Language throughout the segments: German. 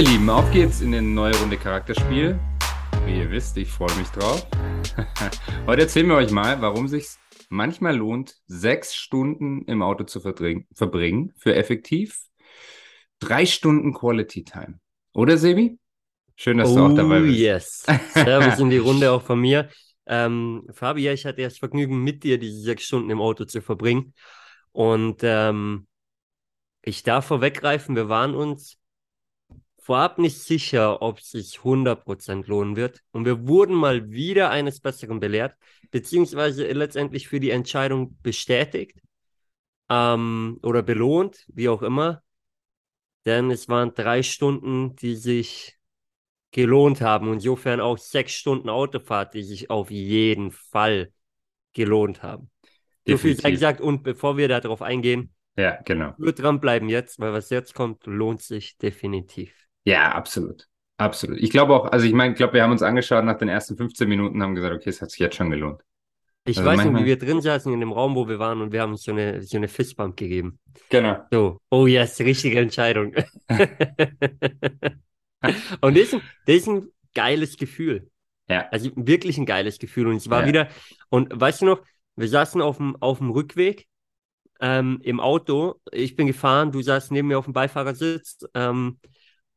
Ihr Lieben, auf geht's in eine neue Runde Charakterspiel. Wie ihr wisst, ich freue mich drauf. Heute erzählen wir euch mal, warum sich manchmal lohnt, sechs Stunden im Auto zu verbringen für effektiv drei Stunden Quality Time. Oder, Sebi? Schön, dass oh, du auch dabei bist. yes. Servus in die Runde auch von mir. Ähm, Fabi, ich hatte das Vergnügen, mit dir diese sechs Stunden im Auto zu verbringen. Und ähm, ich darf vorweggreifen, wir waren uns vorab nicht sicher, ob es sich 100% lohnen wird. Und wir wurden mal wieder eines Besseren belehrt, beziehungsweise letztendlich für die Entscheidung bestätigt ähm, oder belohnt, wie auch immer. Denn es waren drei Stunden, die sich gelohnt haben. Insofern auch sechs Stunden Autofahrt, die sich auf jeden Fall gelohnt haben. So viel sei gesagt. Und bevor wir darauf eingehen, ja, genau. Nur dranbleiben jetzt, weil was jetzt kommt, lohnt sich definitiv. Ja, absolut. Absolut. Ich glaube auch, also ich meine, ich glaube, wir haben uns angeschaut nach den ersten 15 Minuten haben gesagt, okay, es hat sich jetzt schon gelohnt. Ich also weiß manchmal... noch, wie wir drin saßen in dem Raum, wo wir waren und wir haben uns so eine, so eine Fistbump gegeben. Genau. So, oh yes, richtige Entscheidung. und das ist, ein, das ist ein geiles Gefühl. Ja. Also wirklich ein geiles Gefühl. Und es war ja. wieder, und weißt du noch, wir saßen auf dem, auf dem Rückweg ähm, im Auto. Ich bin gefahren, du saßt neben mir auf dem Beifahrersitz. Ähm,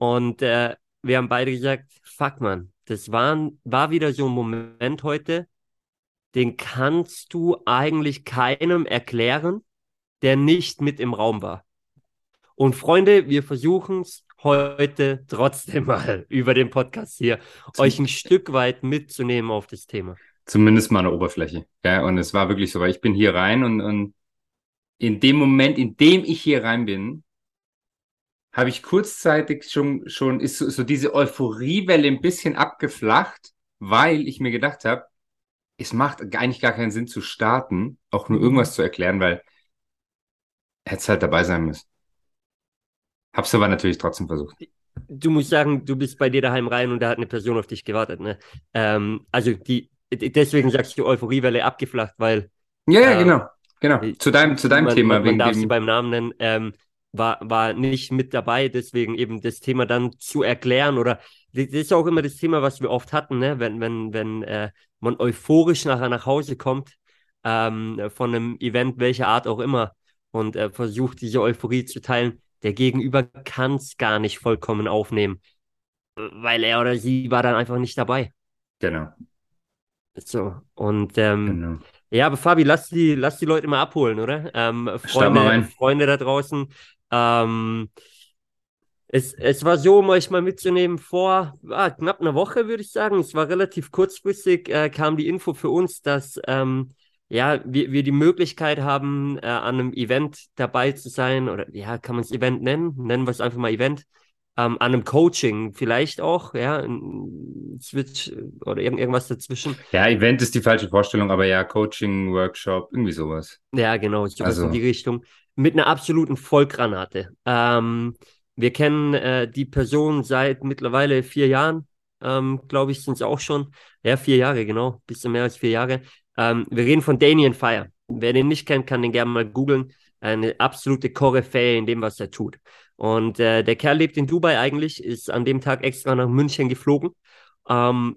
und äh, wir haben beide gesagt, fuck man, das war, war wieder so ein Moment heute, den kannst du eigentlich keinem erklären, der nicht mit im Raum war. Und Freunde, wir versuchen es heute trotzdem mal über den Podcast hier, Zum euch ein Stück weit mitzunehmen auf das Thema. Zumindest mal eine Oberfläche. Ja, und es war wirklich so, weil ich bin hier rein und, und in dem Moment, in dem ich hier rein bin, habe ich kurzzeitig schon, schon ist so, so diese Euphoriewelle ein bisschen abgeflacht, weil ich mir gedacht habe, es macht eigentlich gar keinen Sinn zu starten, auch nur irgendwas zu erklären, weil hätte halt dabei sein müssen. Hab's aber natürlich trotzdem versucht. Du musst sagen, du bist bei dir daheim rein und da hat eine Person auf dich gewartet. Ne? Ähm, also die, deswegen sagst du Euphoriewelle abgeflacht, weil. Ja, ja, äh, genau. Genau. Zu deinem, zu deinem man, Thema. Man, man darf sie beim Namen nennen. Ähm, war, war nicht mit dabei, deswegen eben das Thema dann zu erklären oder das ist auch immer das Thema, was wir oft hatten, ne? wenn, wenn, wenn äh, man euphorisch nachher nach Hause kommt ähm, von einem Event, welcher Art auch immer, und äh, versucht diese Euphorie zu teilen, der Gegenüber kann es gar nicht vollkommen aufnehmen, weil er oder sie war dann einfach nicht dabei. Genau. So, und ähm, genau. ja, aber Fabi, lass die, lass die Leute mal abholen, oder? Ähm, Freunde, Freunde da draußen, ähm, es, es war so, um euch mal mitzunehmen, vor ah, knapp einer Woche, würde ich sagen. Es war relativ kurzfristig, äh, kam die Info für uns, dass ähm, ja, wir, wir die Möglichkeit haben, äh, an einem Event dabei zu sein. Oder ja, kann man es Event nennen? Nennen wir es einfach mal Event. Ähm, an einem Coaching vielleicht auch, ja, ein Switch oder irgend, irgendwas dazwischen. Ja, Event ist die falsche Vorstellung, aber ja, Coaching, Workshop, irgendwie sowas. Ja, genau, sowas also. in die Richtung mit einer absoluten Vollgranate. Ähm, wir kennen äh, die Person seit mittlerweile vier Jahren, ähm, glaube ich, sind es auch schon. Ja, vier Jahre, genau, bisschen mehr als vier Jahre. Ähm, wir reden von Damien Fire. Wer den nicht kennt, kann den gerne mal googeln. Eine absolute Koryphäe in dem, was er tut. Und äh, der Kerl lebt in Dubai eigentlich, ist an dem Tag extra nach München geflogen. Ähm,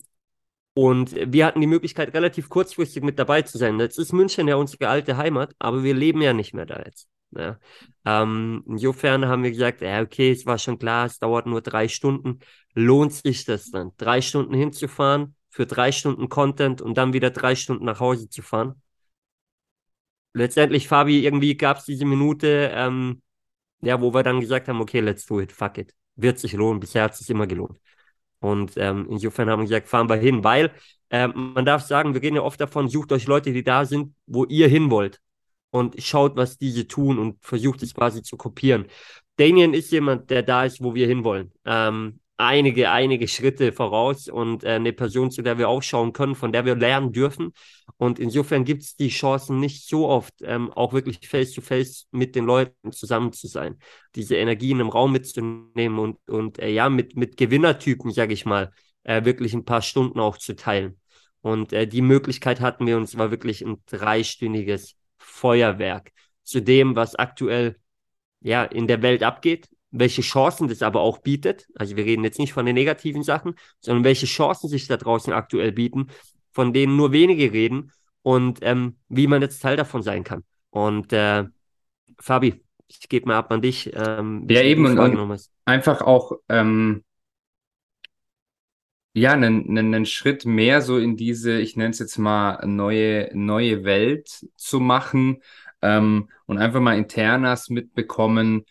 und wir hatten die Möglichkeit, relativ kurzfristig mit dabei zu sein. Jetzt ist München ja unsere alte Heimat, aber wir leben ja nicht mehr da jetzt. Ja. Ähm, insofern haben wir gesagt, ja, okay, es war schon klar, es dauert nur drei Stunden. Lohnt sich das dann, drei Stunden hinzufahren für drei Stunden Content und dann wieder drei Stunden nach Hause zu fahren? Letztendlich, Fabi, irgendwie gab es diese Minute, ähm, ja, wo wir dann gesagt haben, okay, let's do it, fuck it. Wird sich lohnen, bisher hat es sich immer gelohnt. Und ähm, insofern haben wir gesagt, fahren wir hin, weil ähm, man darf sagen, wir gehen ja oft davon, sucht euch Leute, die da sind, wo ihr hin wollt und schaut, was diese tun und versucht es quasi zu kopieren. Damien ist jemand, der da ist, wo wir hinwollen. Ähm, einige, einige Schritte voraus und äh, eine Person, zu der wir aufschauen können, von der wir lernen dürfen. Und insofern gibt es die Chancen nicht so oft, ähm, auch wirklich face-to-face -face mit den Leuten zusammen zu sein, diese Energien im Raum mitzunehmen und, und äh, ja, mit, mit Gewinnertypen, sage ich mal, äh, wirklich ein paar Stunden auch zu teilen. Und äh, die Möglichkeit hatten wir uns, war wirklich ein dreistündiges Feuerwerk zu dem, was aktuell ja in der Welt abgeht, welche Chancen das aber auch bietet. Also wir reden jetzt nicht von den negativen Sachen, sondern welche Chancen sich da draußen aktuell bieten, von denen nur wenige reden und ähm, wie man jetzt Teil davon sein kann. Und äh, Fabi, ich gebe mal ab an dich. Ähm, ja, eben und, und einfach auch ähm, ja, einen, einen, Schritt mehr so in diese, ich nenne es jetzt mal, neue, neue Welt zu machen ähm, und einfach mal internas mitbekommen,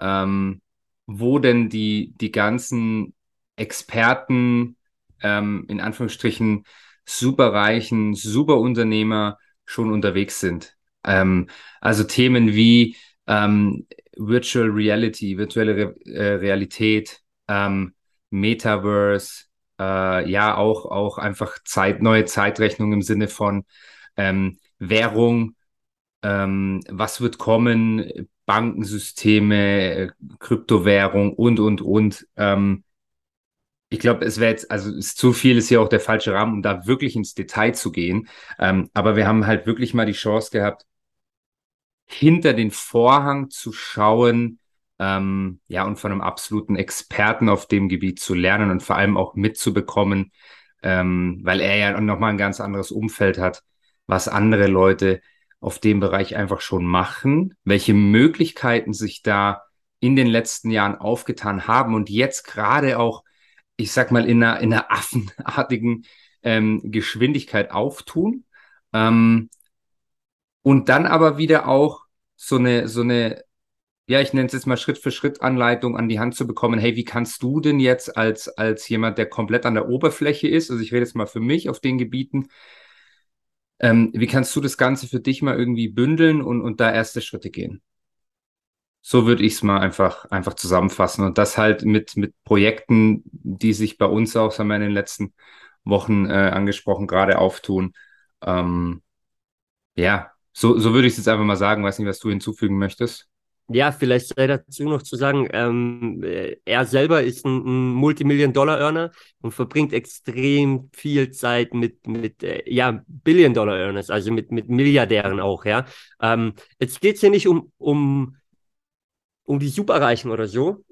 ähm, wo denn die, die ganzen Experten, ähm, in Anführungsstrichen, superreichen, Superunternehmer schon unterwegs sind. Ähm, also Themen wie ähm, Virtual Reality, virtuelle Re äh, Realität, ähm, Metaverse, äh, ja auch, auch einfach Zeit, neue Zeitrechnung im Sinne von ähm, Währung, ähm, was wird kommen, Bankensysteme, Kryptowährung und, und, und. Ähm, ich glaube, es wäre jetzt, also ist zu viel ist hier auch der falsche Rahmen, um da wirklich ins Detail zu gehen. Ähm, aber wir haben halt wirklich mal die Chance gehabt, hinter den Vorhang zu schauen, ähm, ja, und von einem absoluten Experten auf dem Gebiet zu lernen und vor allem auch mitzubekommen, ähm, weil er ja nochmal ein ganz anderes Umfeld hat, was andere Leute auf dem Bereich einfach schon machen, welche Möglichkeiten sich da in den letzten Jahren aufgetan haben und jetzt gerade auch, ich sag mal, in einer, in einer affenartigen ähm, Geschwindigkeit auftun. Ähm, und dann aber wieder auch so eine, so eine ja, ich nenne es jetzt mal Schritt für Schritt Anleitung an die Hand zu bekommen. Hey, wie kannst du denn jetzt als, als jemand, der komplett an der Oberfläche ist, also ich rede jetzt mal für mich auf den Gebieten, ähm, wie kannst du das Ganze für dich mal irgendwie bündeln und, und da erste Schritte gehen? So würde ich es mal einfach, einfach zusammenfassen. Und das halt mit, mit Projekten, die sich bei uns auch, sagen wir in den letzten Wochen äh, angesprochen, gerade auftun. Ähm, ja, so, so würde ich es jetzt einfach mal sagen. Weiß nicht, was du hinzufügen möchtest. Ja, vielleicht sei dazu noch zu sagen, ähm, äh, er selber ist ein, ein Multimillion-Dollar-Earner und verbringt extrem viel Zeit mit, mit äh, ja, Billion-Dollar-Earners, also mit, mit Milliardären auch, ja. Ähm, jetzt geht's hier nicht um, um, um die Superreichen oder so,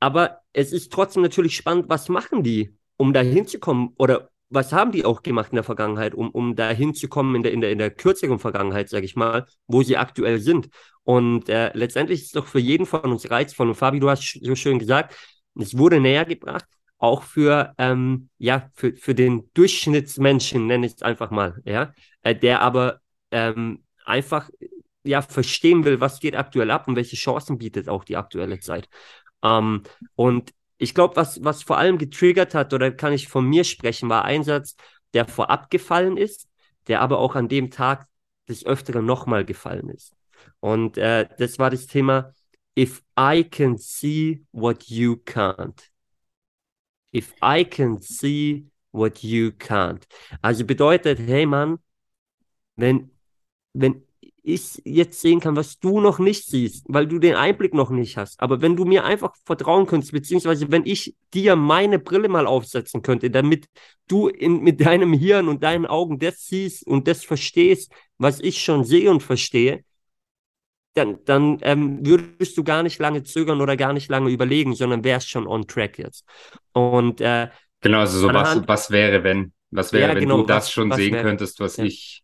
aber es ist trotzdem natürlich spannend, was machen die, um da hinzukommen oder was haben die auch gemacht in der Vergangenheit, um, um da hinzukommen in der, in, der, in der kürzeren Vergangenheit, sage ich mal, wo sie aktuell sind. Und äh, letztendlich ist es doch für jeden von uns reizvoll. Und Fabi, du hast so schön gesagt, es wurde näher gebracht, auch für, ähm, ja, für, für den Durchschnittsmenschen, nenne ich es einfach mal, ja, äh, der aber ähm, einfach ja, verstehen will, was geht aktuell ab und welche Chancen bietet auch die aktuelle Zeit. Ähm, und ich glaube, was, was vor allem getriggert hat, oder kann ich von mir sprechen, war ein Satz, der vorab gefallen ist, der aber auch an dem Tag des Öfteren nochmal gefallen ist. Und äh, das war das Thema, if I can see what you can't. If I can see what you can't. Also bedeutet, hey Mann, wenn, wenn ich jetzt sehen kann, was du noch nicht siehst, weil du den Einblick noch nicht hast. Aber wenn du mir einfach vertrauen könntest, beziehungsweise wenn ich dir meine Brille mal aufsetzen könnte, damit du in, mit deinem Hirn und deinen Augen das siehst und das verstehst, was ich schon sehe und verstehe, dann, dann ähm, würdest du gar nicht lange zögern oder gar nicht lange überlegen, sondern wärst schon on track jetzt. Und äh, genau, also so was, was wäre, wenn, was wäre, ja, wenn genau, du das was, schon was sehen wäre, könntest, was ja. ich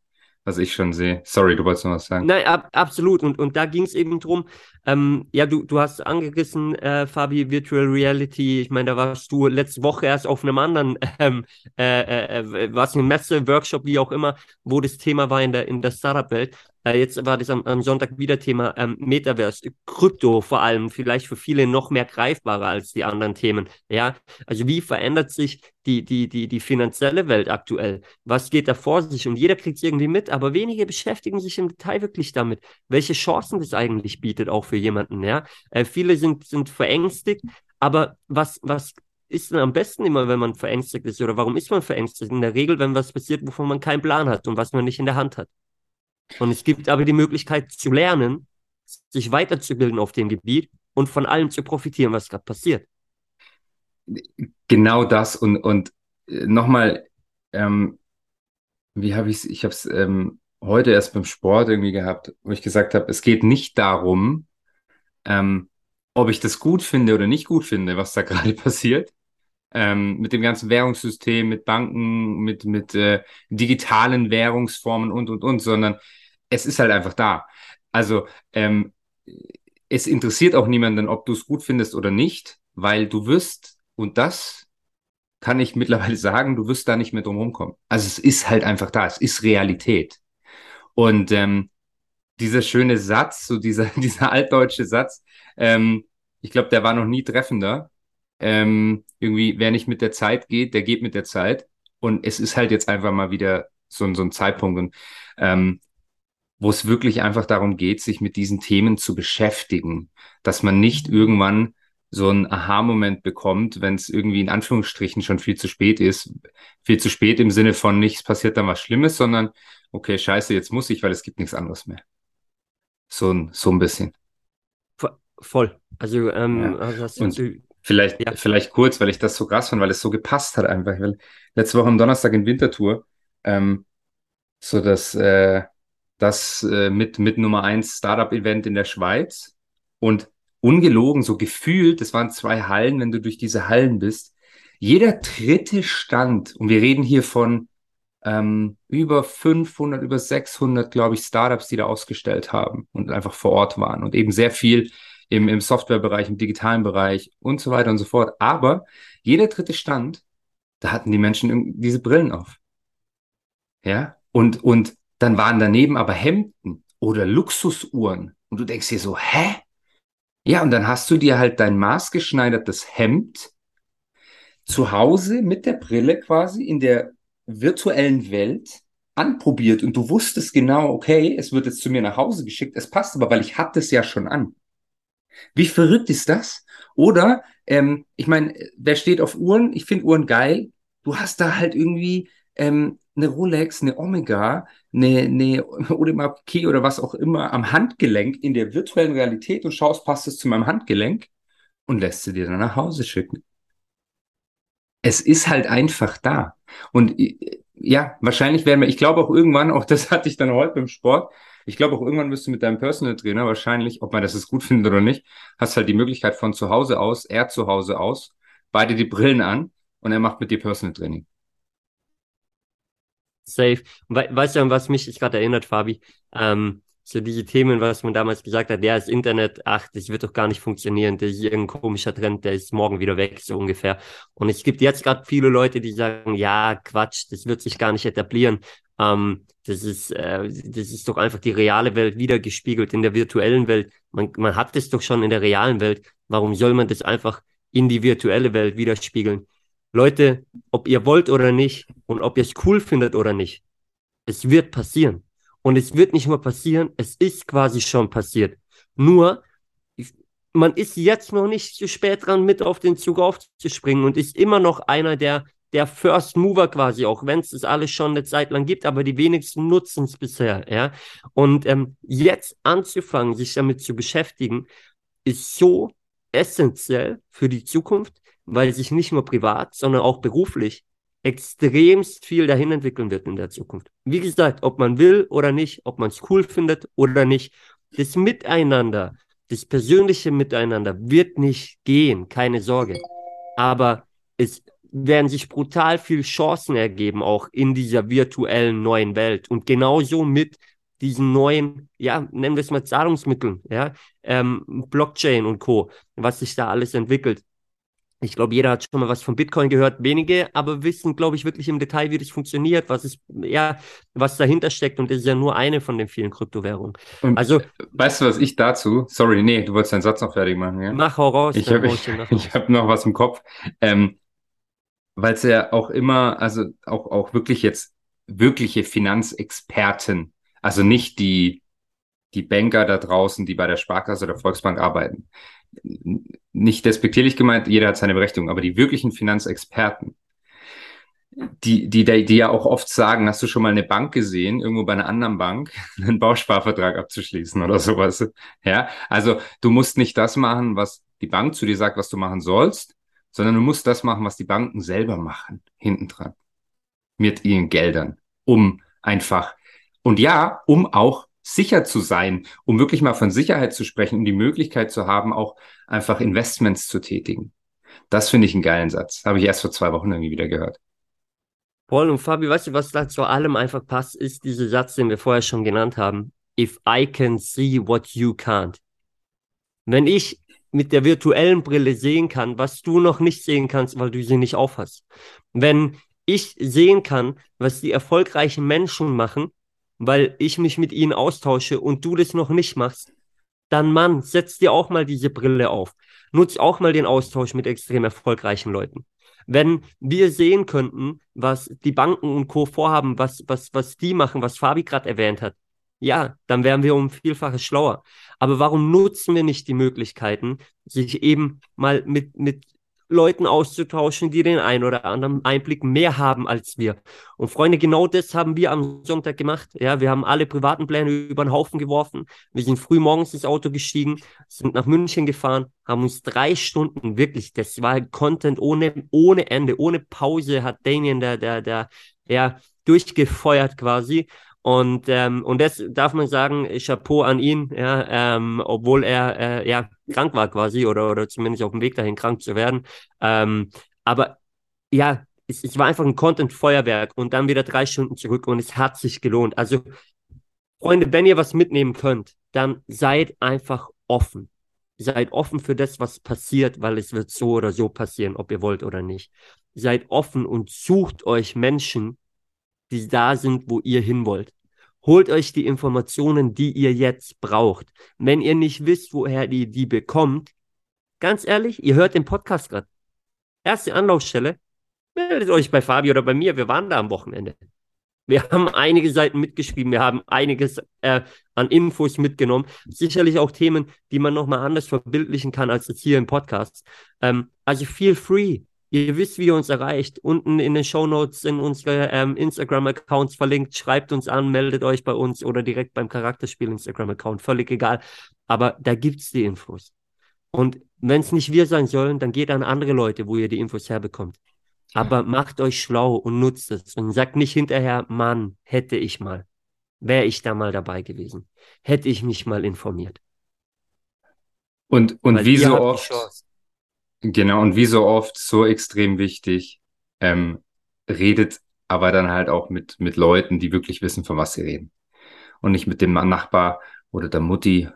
was ich schon sehe. Sorry, du wolltest noch was sagen. Nein, ab, absolut. Und, und da ging es eben drum, ähm, ja, du, du hast angerissen, äh, Fabi, Virtual Reality. Ich meine, da warst du letzte Woche erst auf einem anderen, ähm, äh, äh, äh was eine Messe, Workshop, wie auch immer, wo das Thema war in der, in der Startup-Welt. Äh, jetzt war das am, am, Sonntag wieder Thema ähm, Metaverse, Krypto vor allem, vielleicht für viele noch mehr greifbarer als die anderen Themen. Ja, also wie verändert sich die, die, die, die finanzielle Welt aktuell? Was geht da vor sich? Und jeder kriegt es irgendwie mit, aber wenige beschäftigen sich im Detail wirklich damit, welche Chancen das eigentlich bietet, auch für jemanden. Ja, äh, viele sind, sind verängstigt, aber was, was ist denn am besten immer, wenn man verängstigt ist? Oder warum ist man verängstigt? In der Regel, wenn was passiert, wovon man keinen Plan hat und was man nicht in der Hand hat. Und es gibt aber die Möglichkeit zu lernen, sich weiterzubilden auf dem Gebiet und von allem zu profitieren, was gerade passiert. Genau das und, und äh, nochmal, ähm, wie habe ich es, ich habe es ähm, heute erst beim Sport irgendwie gehabt, wo ich gesagt habe, es geht nicht darum, ähm, ob ich das gut finde oder nicht gut finde, was da gerade passiert. Ähm, mit dem ganzen Währungssystem, mit Banken, mit, mit äh, digitalen Währungsformen und, und, und, sondern es ist halt einfach da. Also ähm, es interessiert auch niemanden, ob du es gut findest oder nicht, weil du wirst, und das kann ich mittlerweile sagen, du wirst da nicht mehr drum rumkommen. Also es ist halt einfach da, es ist Realität. Und ähm, dieser schöne Satz, so dieser, dieser altdeutsche Satz, ähm, ich glaube, der war noch nie treffender. Ähm, irgendwie, wer nicht mit der Zeit geht, der geht mit der Zeit. Und es ist halt jetzt einfach mal wieder so, so ein Zeitpunkt. Und ähm, wo es wirklich einfach darum geht, sich mit diesen Themen zu beschäftigen, dass man nicht irgendwann so einen Aha-Moment bekommt, wenn es irgendwie in Anführungsstrichen schon viel zu spät ist. Viel zu spät im Sinne von nichts passiert dann was Schlimmes, sondern okay, scheiße, jetzt muss ich, weil es gibt nichts anderes mehr. So ein, so ein bisschen. Voll. Also, ähm, ja. also Und du, vielleicht, ja. vielleicht kurz, weil ich das so krass fand, weil es so gepasst hat einfach. Weil letzte Woche am Donnerstag in Wintertour, ähm, so dass äh, das äh, mit, mit Nummer eins Startup-Event in der Schweiz und ungelogen, so gefühlt, das waren zwei Hallen, wenn du durch diese Hallen bist, jeder dritte Stand, und wir reden hier von ähm, über 500, über 600, glaube ich, Startups, die da ausgestellt haben und einfach vor Ort waren und eben sehr viel im, im Softwarebereich, im digitalen Bereich und so weiter und so fort. Aber jeder dritte Stand, da hatten die Menschen diese Brillen auf. Ja, und, und dann waren daneben aber Hemden oder Luxusuhren. Und du denkst dir so, hä? Ja, und dann hast du dir halt dein maßgeschneidertes Hemd zu Hause mit der Brille quasi in der virtuellen Welt anprobiert und du wusstest genau, okay, es wird jetzt zu mir nach Hause geschickt, es passt aber, weil ich hatte es ja schon an. Wie verrückt ist das? Oder, ähm, ich meine, wer steht auf Uhren? Ich finde Uhren geil. Du hast da halt irgendwie ähm, eine Rolex, eine Omega, eine, eine Audemars Key oder was auch immer am Handgelenk in der virtuellen Realität und schaust, passt es zu meinem Handgelenk und lässt sie dir dann nach Hause schicken. Es ist halt einfach da. Und äh, ja, wahrscheinlich werden wir, ich glaube auch irgendwann, auch das hatte ich dann heute im Sport, ich glaube auch irgendwann wirst du mit deinem Personal Trainer wahrscheinlich, ob man das jetzt gut findet oder nicht, hast halt die Möglichkeit von zu Hause aus, er zu Hause aus, beide die Brillen an und er macht mit dir Personal Training. Safe. We weißt du, an was mich gerade erinnert, Fabi? Ähm, so diese Themen, was man damals gesagt hat, ja, das Internet, ach, das wird doch gar nicht funktionieren, das ist irgendein komischer Trend, der ist morgen wieder weg, so ungefähr. Und es gibt jetzt gerade viele Leute, die sagen, ja, Quatsch, das wird sich gar nicht etablieren. Ähm, das ist, äh, das ist doch einfach die reale Welt wiedergespiegelt in der virtuellen Welt. Man, man hat das doch schon in der realen Welt. Warum soll man das einfach in die virtuelle Welt widerspiegeln? Leute, ob ihr wollt oder nicht und ob ihr es cool findet oder nicht, es wird passieren. Und es wird nicht nur passieren, es ist quasi schon passiert. Nur, man ist jetzt noch nicht zu spät dran, mit auf den Zug aufzuspringen und ist immer noch einer der, der First Mover quasi, auch wenn es das alles schon eine Zeit lang gibt, aber die wenigsten nutzen es bisher, ja. Und ähm, jetzt anzufangen, sich damit zu beschäftigen, ist so essentiell für die Zukunft, weil sich nicht nur privat, sondern auch beruflich extremst viel dahin entwickeln wird in der Zukunft. Wie gesagt, ob man will oder nicht, ob man es cool findet oder nicht, das Miteinander, das persönliche Miteinander wird nicht gehen, keine Sorge. Aber es werden sich brutal viel Chancen ergeben, auch in dieser virtuellen neuen Welt. Und genauso mit diesen neuen, ja, nennen wir es mal Zahlungsmitteln, ja, ähm, Blockchain und Co., was sich da alles entwickelt. Ich glaube, jeder hat schon mal was von Bitcoin gehört, wenige, aber wissen, glaube ich, wirklich im Detail, wie das funktioniert, was ist, ja, was dahinter steckt. Und das ist ja nur eine von den vielen Kryptowährungen. Und also, weißt du, was ich dazu, sorry, nee, du wolltest deinen Satz noch fertig machen, ja? Mach hau raus. Ich habe hab noch was im Kopf. Ähm, Weil es ja auch immer, also auch, auch wirklich jetzt wirkliche Finanzexperten, also nicht die, die Banker da draußen, die bei der Sparkasse oder Volksbank arbeiten, nicht despektierlich gemeint, jeder hat seine Berechtigung, aber die wirklichen Finanzexperten, die, die, die ja auch oft sagen, hast du schon mal eine Bank gesehen, irgendwo bei einer anderen Bank, einen Bausparvertrag abzuschließen oder sowas. Ja, also du musst nicht das machen, was die Bank zu dir sagt, was du machen sollst, sondern du musst das machen, was die Banken selber machen, hinten dran. Mit ihren Geldern, um einfach, und ja, um auch sicher zu sein, um wirklich mal von Sicherheit zu sprechen, um die Möglichkeit zu haben, auch einfach Investments zu tätigen. Das finde ich einen geilen Satz. Habe ich erst vor zwei Wochen irgendwie wieder gehört. Paul und Fabi, weißt du, was da zu allem einfach passt, ist dieser Satz, den wir vorher schon genannt haben. If I can see what you can't. Wenn ich mit der virtuellen Brille sehen kann, was du noch nicht sehen kannst, weil du sie nicht aufhast. Wenn ich sehen kann, was die erfolgreichen Menschen machen, weil ich mich mit ihnen austausche und du das noch nicht machst, dann Mann, setz dir auch mal diese Brille auf. Nutz auch mal den Austausch mit extrem erfolgreichen Leuten. Wenn wir sehen könnten, was die Banken und Co. vorhaben, was, was, was die machen, was Fabi gerade erwähnt hat, ja, dann wären wir um Vielfaches schlauer. Aber warum nutzen wir nicht die Möglichkeiten, sich eben mal mit, mit Leuten auszutauschen, die den einen oder anderen Einblick mehr haben als wir. Und Freunde, genau das haben wir am Sonntag gemacht. Ja, wir haben alle privaten Pläne über den Haufen geworfen. Wir sind früh morgens ins Auto gestiegen, sind nach München gefahren, haben uns drei Stunden wirklich, das war Content ohne, ohne Ende, ohne Pause hat Damien der, der, der, ja, durchgefeuert quasi. Und, ähm, und das darf man sagen, Chapeau an ihn, ja, ähm, obwohl er äh, ja, krank war quasi oder, oder zumindest auf dem Weg dahin krank zu werden. Ähm, aber ja, es, es war einfach ein Content-Feuerwerk und dann wieder drei Stunden zurück und es hat sich gelohnt. Also, Freunde, wenn ihr was mitnehmen könnt, dann seid einfach offen. Seid offen für das, was passiert, weil es wird so oder so passieren, ob ihr wollt oder nicht. Seid offen und sucht euch Menschen, die da sind, wo ihr hin wollt. Holt euch die Informationen, die ihr jetzt braucht. Wenn ihr nicht wisst, woher ihr die bekommt, ganz ehrlich, ihr hört den Podcast gerade. Erste Anlaufstelle, meldet euch bei Fabi oder bei mir. Wir waren da am Wochenende. Wir haben einige Seiten mitgeschrieben, wir haben einiges äh, an Infos mitgenommen. Sicherlich auch Themen, die man nochmal anders verbildlichen kann als jetzt hier im Podcast. Ähm, also feel free. Ihr wisst, wie ihr uns erreicht. Unten in den Show Notes sind unsere ähm, Instagram-Accounts verlinkt. Schreibt uns an, meldet euch bei uns oder direkt beim Charakterspiel Instagram-Account. Völlig egal. Aber da gibt's die Infos. Und wenn es nicht wir sein sollen, dann geht an andere Leute, wo ihr die Infos herbekommt. Aber macht euch schlau und nutzt es. Und sagt nicht hinterher, Mann, hätte ich mal. Wäre ich da mal dabei gewesen. Hätte ich mich mal informiert. Und, und wie so oft Genau, und wie so oft, so extrem wichtig, ähm, redet aber dann halt auch mit, mit Leuten, die wirklich wissen, von was sie reden. Und nicht mit dem Nachbar oder der Mutti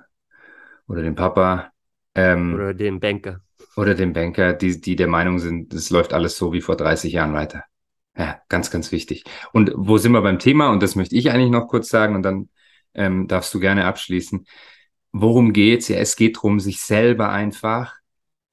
oder dem Papa. Ähm, oder dem Banker. Oder dem Banker, die, die der Meinung sind, es läuft alles so wie vor 30 Jahren weiter. Ja, ganz, ganz wichtig. Und wo sind wir beim Thema? Und das möchte ich eigentlich noch kurz sagen und dann ähm, darfst du gerne abschließen. Worum geht's? Ja, es geht darum, sich selber einfach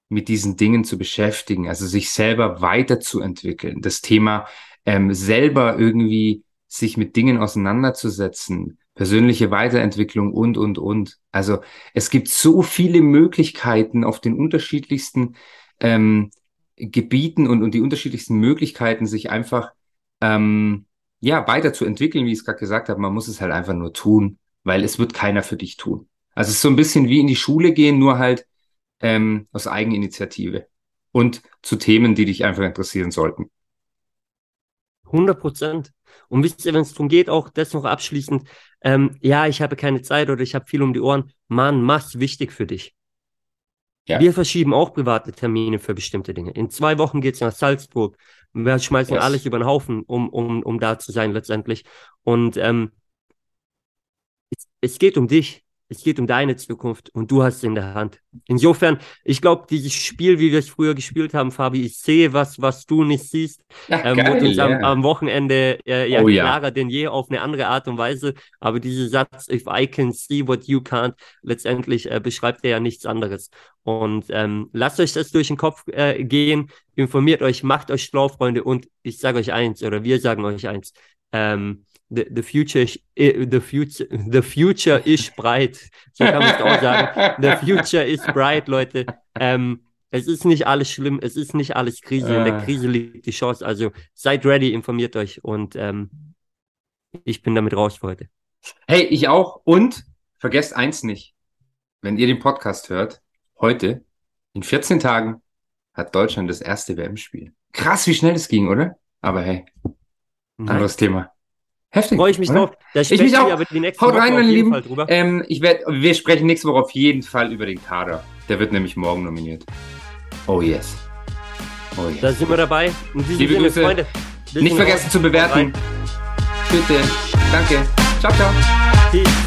mit diesen Dingen zu beschäftigen, also sich selber weiterzuentwickeln, das Thema ähm, selber irgendwie sich mit Dingen auseinanderzusetzen, persönliche Weiterentwicklung und, und, und. Also es gibt so viele Möglichkeiten auf den unterschiedlichsten ähm, Gebieten und, und die unterschiedlichsten Möglichkeiten, sich einfach ähm, ja weiterzuentwickeln, wie ich es gerade gesagt habe. Man muss es halt einfach nur tun, weil es wird keiner für dich tun. Also es ist so ein bisschen wie in die Schule gehen, nur halt ähm, aus Eigeninitiative und zu Themen, die dich einfach interessieren sollten. 100 Prozent. Und wisst ihr, wenn es darum geht, auch das noch abschließend, ähm, ja, ich habe keine Zeit oder ich habe viel um die Ohren, Mann, mach's wichtig für dich. Ja. Wir verschieben auch private Termine für bestimmte Dinge. In zwei Wochen geht's nach Salzburg. Wir schmeißen yes. alles über den Haufen, um, um, um da zu sein letztendlich. Und ähm, es, es geht um dich. Es geht um deine Zukunft und du hast es in der Hand. Insofern, ich glaube, dieses Spiel, wie wir es früher gespielt haben, Fabi, ich sehe was, was du nicht siehst, ja, ähm, geil, uns am, am, Wochenende äh, ja, oh, klarer ja. denn je auf eine andere Art und Weise. Aber dieser Satz, if I can see what you can't, letztendlich äh, beschreibt er ja nichts anderes. Und ähm, lasst euch das durch den Kopf äh, gehen, informiert euch, macht euch schlau, Freunde. Und ich sage euch eins, oder wir sagen euch eins, ähm, the, the future the future the future is bright. So kann man es auch sagen. The future is bright, Leute. Ähm, es ist nicht alles schlimm, es ist nicht alles Krise. In der ah. Krise liegt die Chance. Also seid ready, informiert euch und ähm, ich bin damit raus für heute. Hey, ich auch. Und vergesst eins nicht. Wenn ihr den Podcast hört, heute, in 14 Tagen, hat Deutschland das erste WM-Spiel. Krass, wie schnell es ging, oder? Aber hey, anderes Thema. Heftig. Freue ich mich oder? drauf. Da ich mich auch. Haut rein, meine Lieben. Ähm, ich werd, wir sprechen nächste Woche auf jeden Fall über den Kader. Der wird nämlich morgen nominiert. Oh yes. Oh yes. Da sind wir dabei. Liebe Sinne, Grüße. Freunde. Nicht vergessen zu bewerten. Bitte. Danke. Ciao, ciao. Peace.